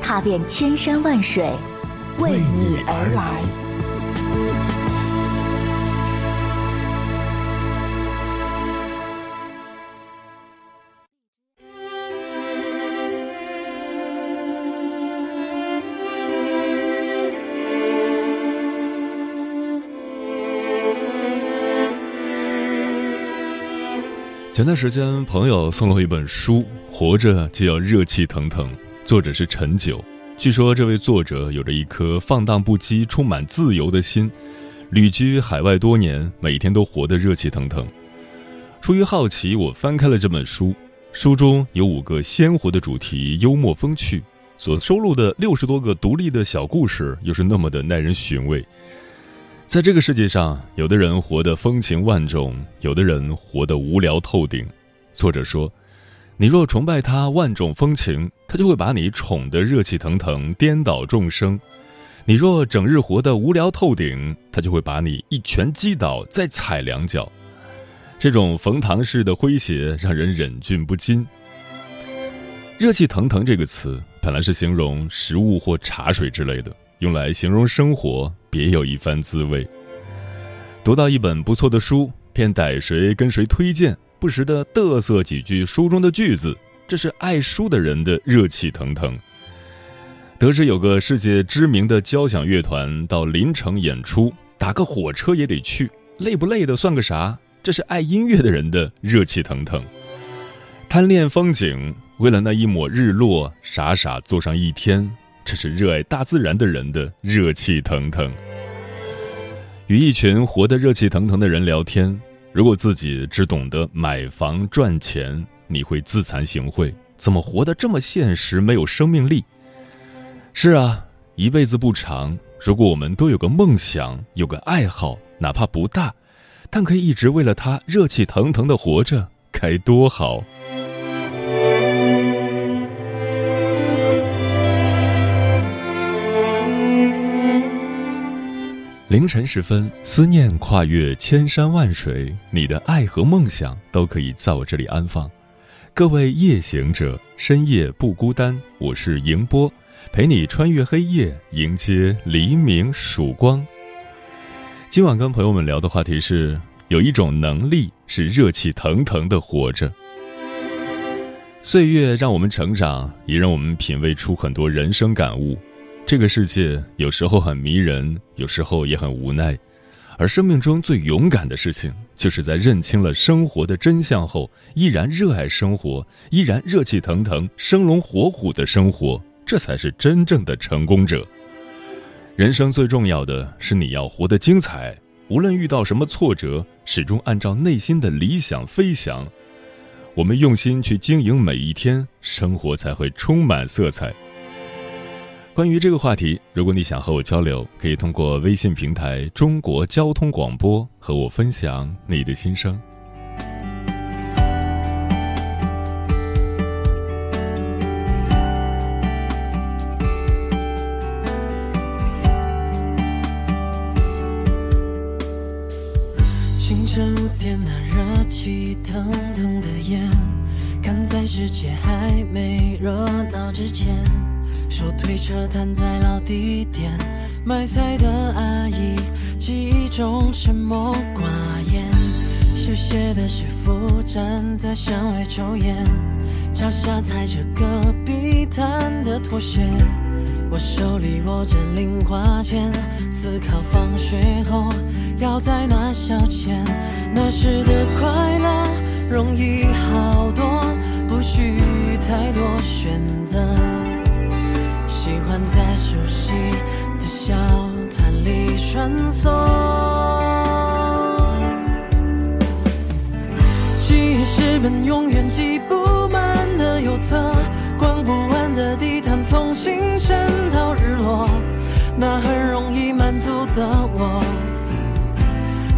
踏遍千山万水，为你而来。前段时间，朋友送了我一本书，《活着就要热气腾腾》，作者是陈九。据说这位作者有着一颗放荡不羁、充满自由的心，旅居海外多年，每天都活得热气腾腾。出于好奇，我翻开了这本书，书中有五个鲜活的主题，幽默风趣，所收录的六十多个独立的小故事，又是那么的耐人寻味。在这个世界上，有的人活得风情万种，有的人活得无聊透顶。作者说：“你若崇拜他万种风情，他就会把你宠得热气腾腾，颠倒众生；你若整日活得无聊透顶，他就会把你一拳击倒，再踩两脚。”这种冯唐式的诙谐让人忍俊不禁。热气腾腾这个词本来是形容食物或茶水之类的。用来形容生活，别有一番滋味。读到一本不错的书，便逮谁跟谁推荐，不时的嘚瑟几句书中的句子，这是爱书的人的热气腾腾。得知有个世界知名的交响乐团到临城演出，打个火车也得去，累不累的算个啥？这是爱音乐的人的热气腾腾。贪恋风景，为了那一抹日落，傻傻坐上一天。这是热爱大自然的人的热气腾腾。与一群活得热气腾腾的人聊天，如果自己只懂得买房赚钱，你会自惭形秽，怎么活得这么现实，没有生命力？是啊，一辈子不长，如果我们都有个梦想，有个爱好，哪怕不大，但可以一直为了它热气腾腾的活着，该多好！凌晨时分，思念跨越千山万水，你的爱和梦想都可以在我这里安放。各位夜行者，深夜不孤单，我是迎波，陪你穿越黑夜，迎接黎明曙光。今晚跟朋友们聊的话题是：有一种能力是热气腾腾的活着。岁月让我们成长，也让我们品味出很多人生感悟。这个世界有时候很迷人，有时候也很无奈，而生命中最勇敢的事情，就是在认清了生活的真相后，依然热爱生活，依然热气腾腾、生龙活虎的生活，这才是真正的成功者。人生最重要的是你要活得精彩，无论遇到什么挫折，始终按照内心的理想飞翔。我们用心去经营每一天，生活才会充满色彩。关于这个话题，如果你想和我交流，可以通过微信平台“中国交通广播”和我分享你的心声。清晨五点，那热气腾腾的烟，赶在世界还没热闹之前。手推车瘫在老地点，卖菜的阿姨记忆中沉默寡言。修鞋的师傅站在巷尾抽烟，脚下踩着隔壁摊的拖鞋。我手里握着零花钱，思考放学后要在哪消遣。那时的快乐容易好多，不需太多选择。喜欢在熟悉的小摊里穿梭，记忆是本永远记不满的邮册，逛不完的地摊从清晨到日落，那很容易满足的我。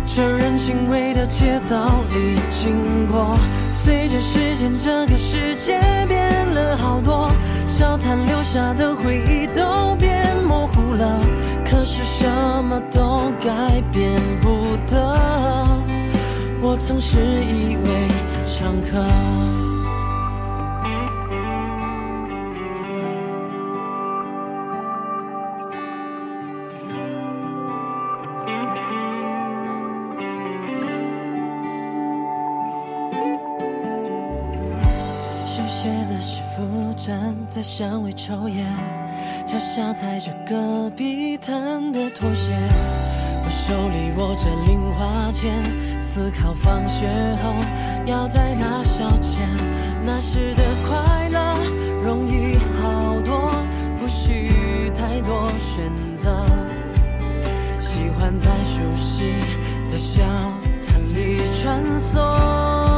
这人情味的街道里经过，随着时间，这个世界变了好多，交谈留下的回忆都变模糊了，可是什么都改变不得。我曾是一位常客。在巷尾抽烟，脚下踩着隔壁摊的拖鞋，我手里握着零花钱，思考放学后要在哪消遣。那时的快乐容易好多，不需太多选择，喜欢在熟悉的小摊里穿梭。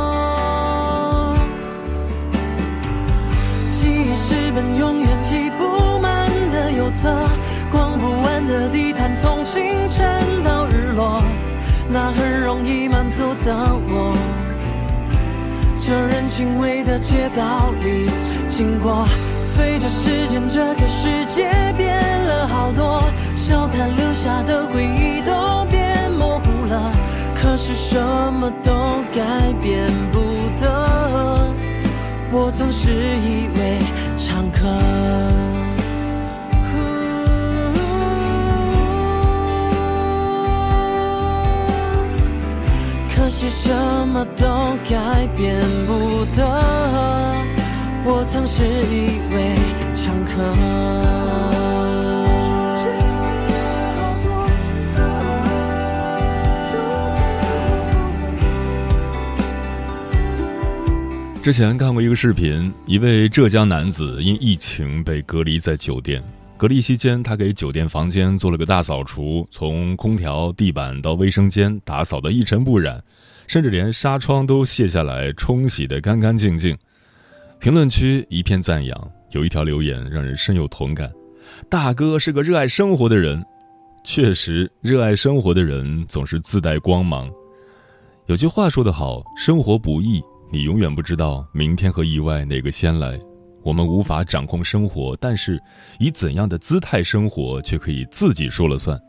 是本永远记不满的邮册，逛不完的地毯，从清晨到日落，那很容易满足的我。这人情味的街道里经过，随着时间，这个世界变了好多，笑谈留下的回忆都变模糊了，可是什么都改变不得。我曾是以为。常客，可是什么都改变不得。我曾是一位常客。之前看过一个视频，一位浙江男子因疫情被隔离在酒店。隔离期间，他给酒店房间做了个大扫除，从空调、地板到卫生间打扫得一尘不染，甚至连纱窗都卸下来冲洗得干干净净。评论区一片赞扬，有一条留言让人深有同感：“大哥是个热爱生活的人。”确实，热爱生活的人总是自带光芒。有句话说得好：“生活不易。”你永远不知道明天和意外哪个先来，我们无法掌控生活，但是以怎样的姿态生活却可以自己说了算。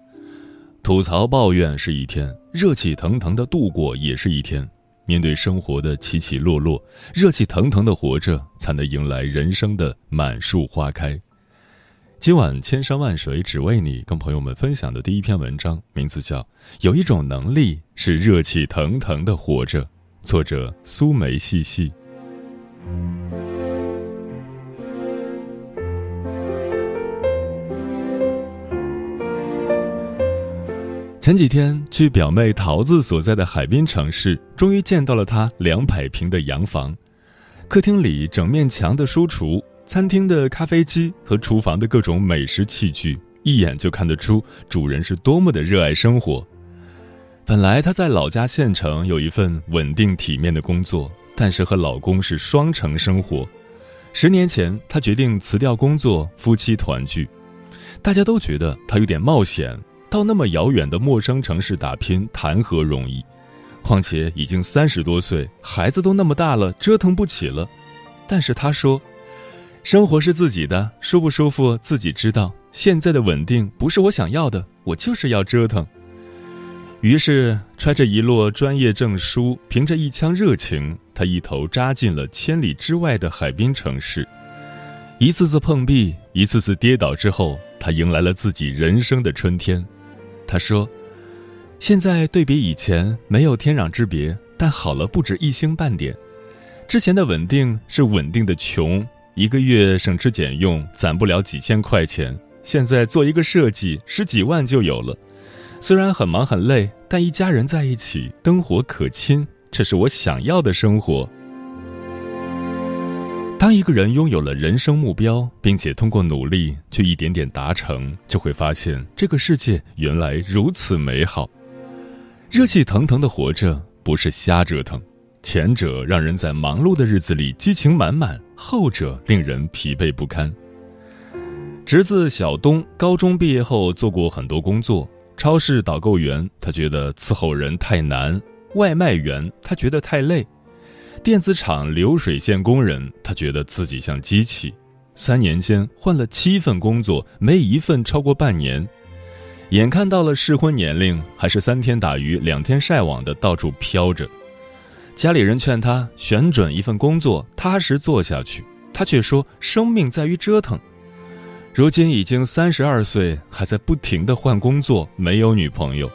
吐槽抱怨是一天，热气腾腾的度过也是一天。面对生活的起起落落，热气腾腾的活着，才能迎来人生的满树花开。今晚千山万水只为你，跟朋友们分享的第一篇文章，名字叫《有一种能力是热气腾腾的活着》。作者苏梅细细。前几天去表妹桃子所在的海滨城市，终于见到了她两百平的洋房。客厅里整面墙的书橱，餐厅的咖啡机和厨房的各种美食器具，一眼就看得出主人是多么的热爱生活。本来她在老家县城有一份稳定体面的工作，但是和老公是双城生活。十年前，她决定辞掉工作，夫妻团聚。大家都觉得她有点冒险，到那么遥远的陌生城市打拼，谈何容易？况且已经三十多岁，孩子都那么大了，折腾不起了。但是她说：“生活是自己的，舒不舒服自己知道。现在的稳定不是我想要的，我就是要折腾。”于是，揣着一摞专业证书，凭着一腔热情，他一头扎进了千里之外的海滨城市。一次次碰壁，一次次跌倒之后，他迎来了自己人生的春天。他说：“现在对比以前，没有天壤之别，但好了不止一星半点。之前的稳定是稳定的穷，一个月省吃俭用攒不了几千块钱，现在做一个设计，十几万就有了。”虽然很忙很累，但一家人在一起，灯火可亲，这是我想要的生活。当一个人拥有了人生目标，并且通过努力去一点点达成，就会发现这个世界原来如此美好。热气腾腾的活着，不是瞎折腾，前者让人在忙碌的日子里激情满满，后者令人疲惫不堪。侄子小东高中毕业后做过很多工作，超市导购员他觉得伺候人太难，外卖员他觉得太累，电子厂流水线工人他觉得自己像机器。三年间换了七份工作，没一份超过半年。眼看到了适婚年龄，还是三天打鱼两天晒网的到处飘着。家里人劝他选准一份工作，踏实做下去，他却说生命在于折腾。如今已经三十二岁，还在不停的换工作，没有女朋友。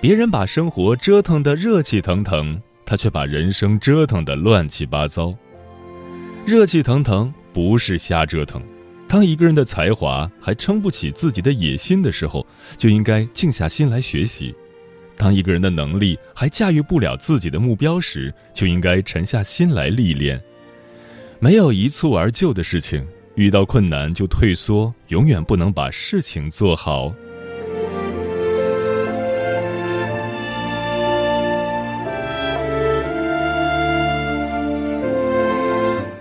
别人把生活折腾得热气腾腾，他却把人生折腾得乱七八糟。热气腾腾不是瞎折腾。当一个人的才华还撑不起自己的野心的时候，就应该静下心来学习；当一个人的能力还驾驭不了自己的目标时，就应该沉下心来历练。没有一蹴而就的事情，遇到困难就退缩，永远不能把事情做好。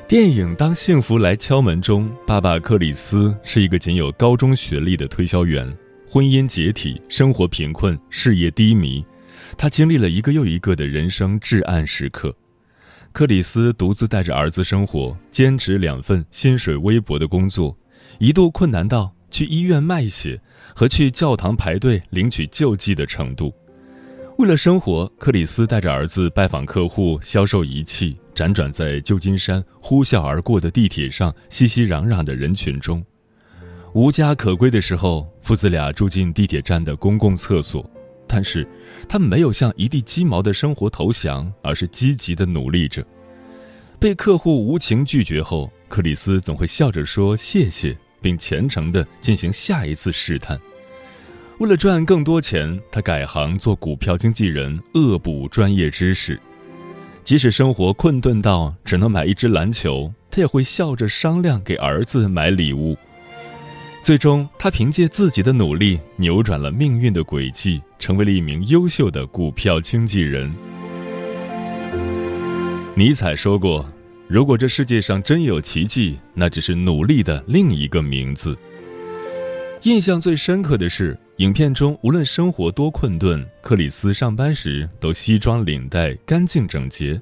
电影《当幸福来敲门》中，爸爸克里斯是一个仅有高中学历的推销员，婚姻解体，生活贫困，事业低迷，他经历了一个又一个的人生至暗时刻。克里斯独自带着儿子生活，兼职两份薪水微薄的工作，一度困难到去医院卖血和去教堂排队领取救济的程度。为了生活，克里斯带着儿子拜访客户，销售仪器，辗转在旧金山呼啸而过的地铁上，熙熙攘攘的人群中。无家可归的时候，父子俩住进地铁站的公共厕所，但是他没有向一地鸡毛的生活投降，而是积极的努力着。被客户无情拒绝后，克里斯总会笑着说谢谢，并虔诚地进行下一次试探。为了赚更多钱，他改行做股票经纪人，恶补专业知识。即使生活困顿到只能买一支篮球，他也会笑着商量给儿子买礼物。最终，他凭借自己的努力扭转了命运的轨迹，成为了一名优秀的股票经纪人。尼采说过：“如果这世界上真有奇迹，那只是努力的另一个名字。”印象最深刻的是。影片中，无论生活多困顿，克里斯上班时都西装领带，干净整洁；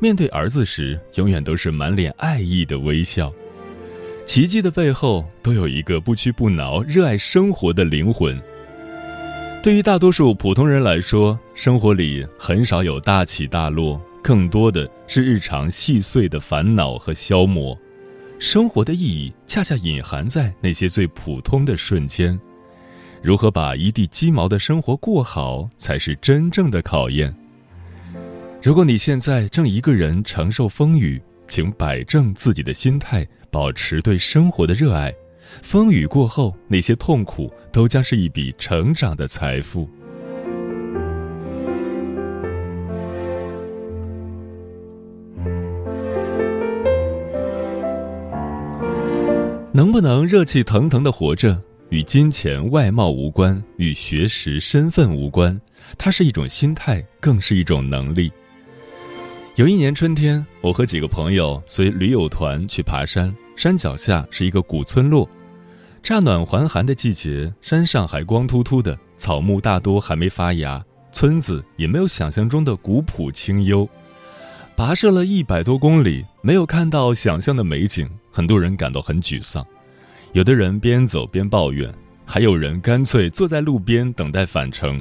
面对儿子时，永远都是满脸爱意的微笑。奇迹的背后，都有一个不屈不挠、热爱生活的灵魂。对于大多数普通人来说，生活里很少有大起大落，更多的是日常细碎的烦恼和消磨。生活的意义，恰恰隐含在那些最普通的瞬间。如何把一地鸡毛的生活过好，才是真正的考验。如果你现在正一个人承受风雨，请摆正自己的心态，保持对生活的热爱。风雨过后，那些痛苦都将是一笔成长的财富。能不能热气腾腾的活着？与金钱外貌无关，与学识身份无关，它是一种心态，更是一种能力。有一年春天，我和几个朋友随驴友团去爬山，山脚下是一个古村落。乍暖还寒的季节，山上还光秃秃的，草木大多还没发芽，村子也没有想象中的古朴清幽。跋涉了一百多公里，没有看到想象的美景，很多人感到很沮丧。有的人边走边抱怨，还有人干脆坐在路边等待返程，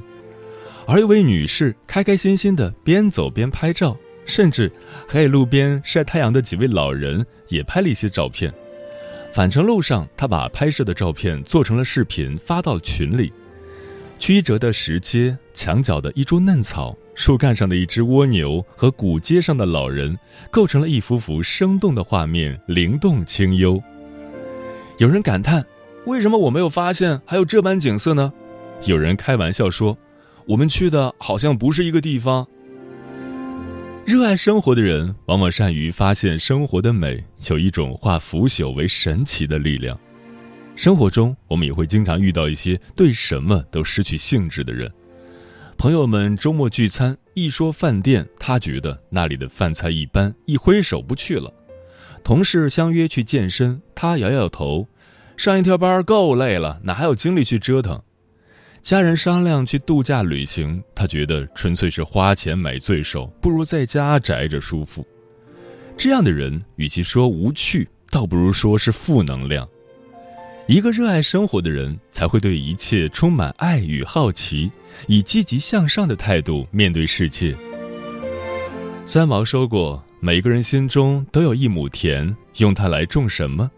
而一位女士开开心心的边走边拍照，甚至还有路边晒太阳的几位老人也拍了一些照片。返程路上，他把拍摄的照片做成了视频发到群里。曲折的石阶、墙角的一株嫩草、树干上的一只蜗牛和古街上的老人，构成了一幅幅生动的画面，灵动清幽。有人感叹：“为什么我没有发现还有这般景色呢？”有人开玩笑说：“我们去的好像不是一个地方。”热爱生活的人往往善于发现生活的美，有一种化腐朽为神奇的力量。生活中，我们也会经常遇到一些对什么都失去兴致的人。朋友们周末聚餐，一说饭店，他觉得那里的饭菜一般，一挥手不去了。同事相约去健身，他摇摇头，上一天班够累了，哪还有精力去折腾？家人商量去度假旅行，他觉得纯粹是花钱买罪受，不如在家宅着舒服。这样的人，与其说无趣，倒不如说是负能量。一个热爱生活的人，才会对一切充满爱与好奇，以积极向上的态度面对世界。三毛说过：“每个人心中都有一亩田，用它来种什么？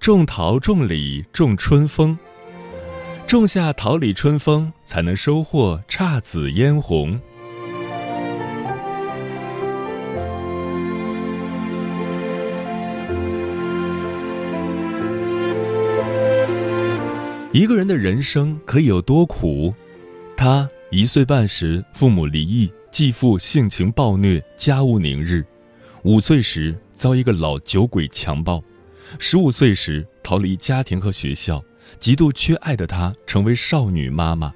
种桃、种李、种春风。”种下桃李春风，才能收获姹紫嫣红。一个人的人生可以有多苦？他一岁半时，父母离异，继父性情暴虐，家务宁日；五岁时遭一个老酒鬼强暴；十五岁时逃离家庭和学校。极度缺爱的她成为少女妈妈。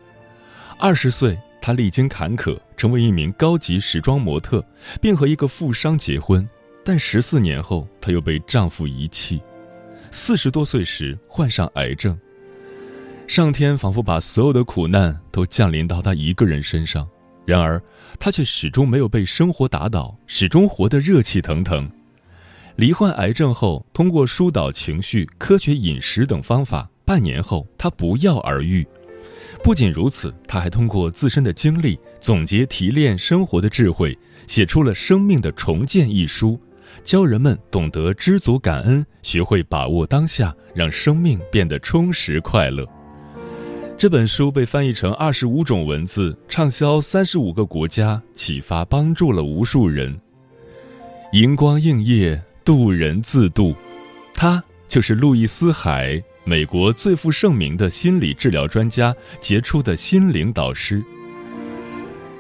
二十岁，她历经坎坷，成为一名高级时装模特，并和一个富商结婚。但十四年后，她又被丈夫遗弃。四十多岁时，患上癌症。上天仿佛把所有的苦难都降临到她一个人身上，然而她却始终没有被生活打倒，始终活得热气腾腾。罹患癌症后，通过疏导情绪、科学饮食等方法。半年后，他不药而愈。不仅如此，他还通过自身的经历总结提炼生活的智慧，写出了《生命的重建》一书，教人们懂得知足感恩，学会把握当下，让生命变得充实快乐。这本书被翻译成二十五种文字，畅销三十五个国家，启发帮助了无数人。荧光映夜，渡人自渡，他就是路易斯·海。美国最负盛名的心理治疗专家，杰出的心灵导师。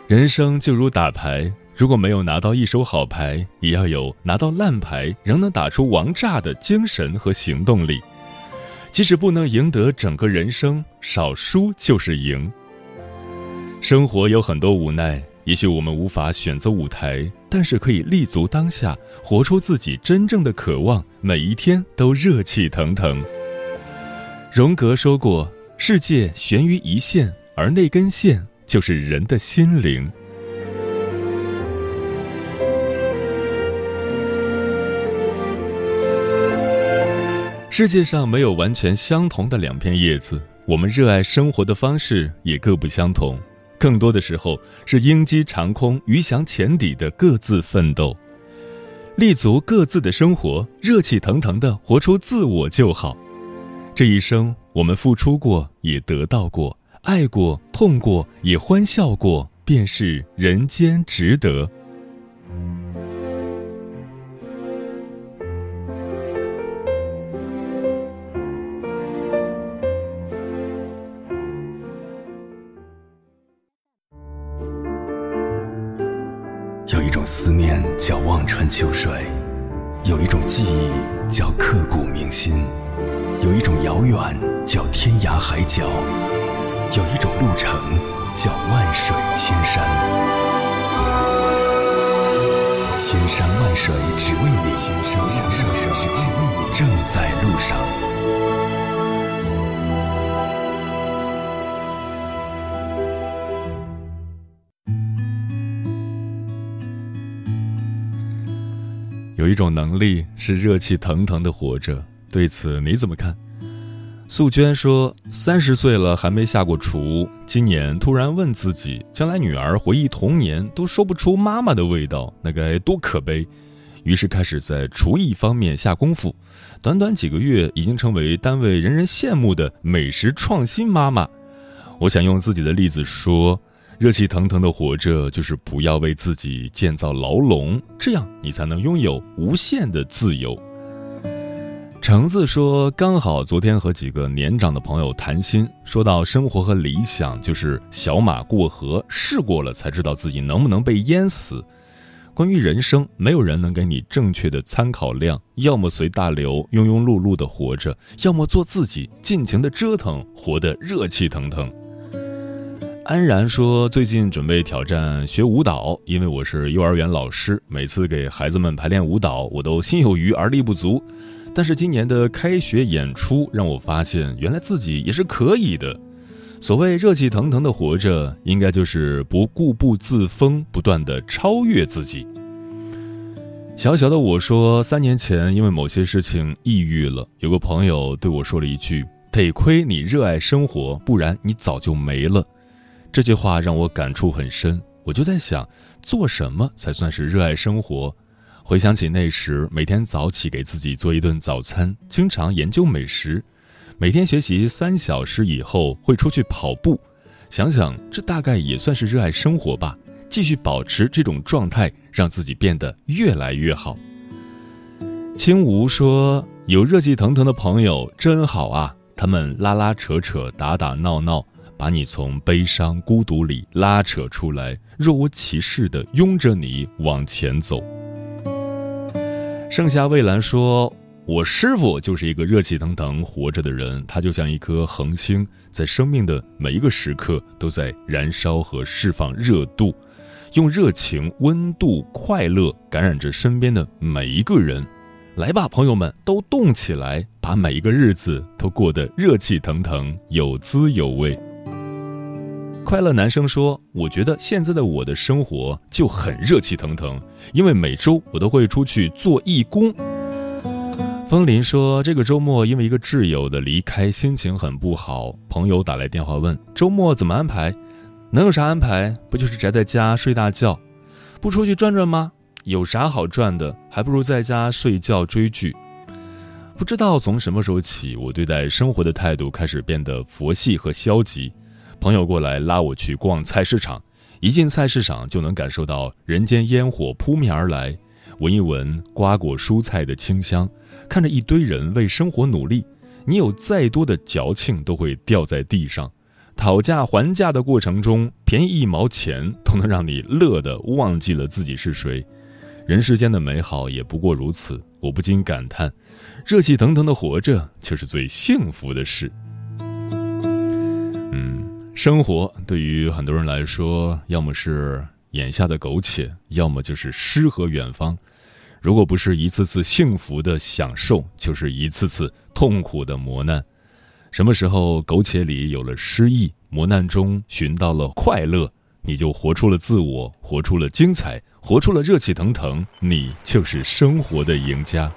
人生就如打牌，如果没有拿到一手好牌，也要有拿到烂牌仍能打出王炸的精神和行动力。即使不能赢得整个人生，少输就是赢。生活有很多无奈，也许我们无法选择舞台，但是可以立足当下，活出自己真正的渴望，每一天都热气腾腾。荣格说过：“世界悬于一线，而那根线就是人的心灵。”世界上没有完全相同的两片叶子，我们热爱生活的方式也各不相同，更多的时候是鹰击长空、鱼翔浅底的各自奋斗，立足各自的生活，热气腾腾的活出自我就好。这一生，我们付出过，也得到过；爱过，痛过，也欢笑过，便是人间值得。有一种思念叫望穿秋水，有一种记忆叫刻骨铭心。有一种遥远叫天涯海角，有一种路程叫万水千山。千山万水只为你，千山万水只为你，正在路上。有一种能力是热气腾腾的活着。对此你怎么看？素娟说：“三十岁了还没下过厨，今年突然问自己，将来女儿回忆童年都说不出妈妈的味道，那该多可悲。”于是开始在厨艺方面下功夫，短短几个月已经成为单位人人羡慕的美食创新妈妈。我想用自己的例子说：热气腾腾的活着，就是不要为自己建造牢笼，这样你才能拥有无限的自由。橙子说：“刚好昨天和几个年长的朋友谈心，说到生活和理想就是小马过河，试过了才知道自己能不能被淹死。关于人生，没有人能给你正确的参考量，要么随大流庸庸碌碌的活着，要么做自己，尽情的折腾，活得热气腾腾。”安然说：“最近准备挑战学舞蹈，因为我是幼儿园老师，每次给孩子们排练舞蹈，我都心有余而力不足。”但是今年的开学演出让我发现，原来自己也是可以的。所谓热气腾腾的活着，应该就是不固步自封，不断的超越自己。小小的我说，三年前因为某些事情抑郁了，有个朋友对我说了一句：“得亏你热爱生活，不然你早就没了。”这句话让我感触很深，我就在想，做什么才算是热爱生活？回想起那时，每天早起给自己做一顿早餐，经常研究美食，每天学习三小时以后会出去跑步，想想这大概也算是热爱生活吧。继续保持这种状态，让自己变得越来越好。青梧说：“有热气腾腾的朋友真好啊，他们拉拉扯扯、打打闹闹，把你从悲伤孤独里拉扯出来，若无其事地拥着你往前走。”盛夏蔚蓝说：“我师傅就是一个热气腾腾活着的人，他就像一颗恒星，在生命的每一个时刻都在燃烧和释放热度。”用热情、温度、快乐感染着身边的每一个人，来吧，朋友们，都动起来，把每一个日子都过得热气腾腾、有滋有味。快乐男生说：“我觉得现在的我的生活就很热气腾腾，因为每周我都会出去做义工。”风林说：“这个周末因为一个挚友的离开，心情很不好。朋友打来电话问周末怎么安排。”能有啥安排？不就是宅在家睡大觉，不出去转转吗？有啥好转的？还不如在家睡觉追剧。不知道从什么时候起，我对待生活的态度开始变得佛系和消极。朋友过来拉我去逛菜市场，一进菜市场就能感受到人间烟火扑面而来，闻一闻瓜果蔬菜的清香，看着一堆人为生活努力，你有再多的矫情都会掉在地上。讨价还价的过程中，便宜一毛钱都能让你乐得忘记了自己是谁。人世间的美好也不过如此，我不禁感叹：热气腾腾的活着就是最幸福的事。生活对于很多人来说，要么是眼下的苟且，要么就是诗和远方。如果不是一次次幸福的享受，就是一次次痛苦的磨难。什么时候苟且里有了诗意，磨难中寻到了快乐，你就活出了自我，活出了精彩，活出了热气腾腾，你就是生活的赢家。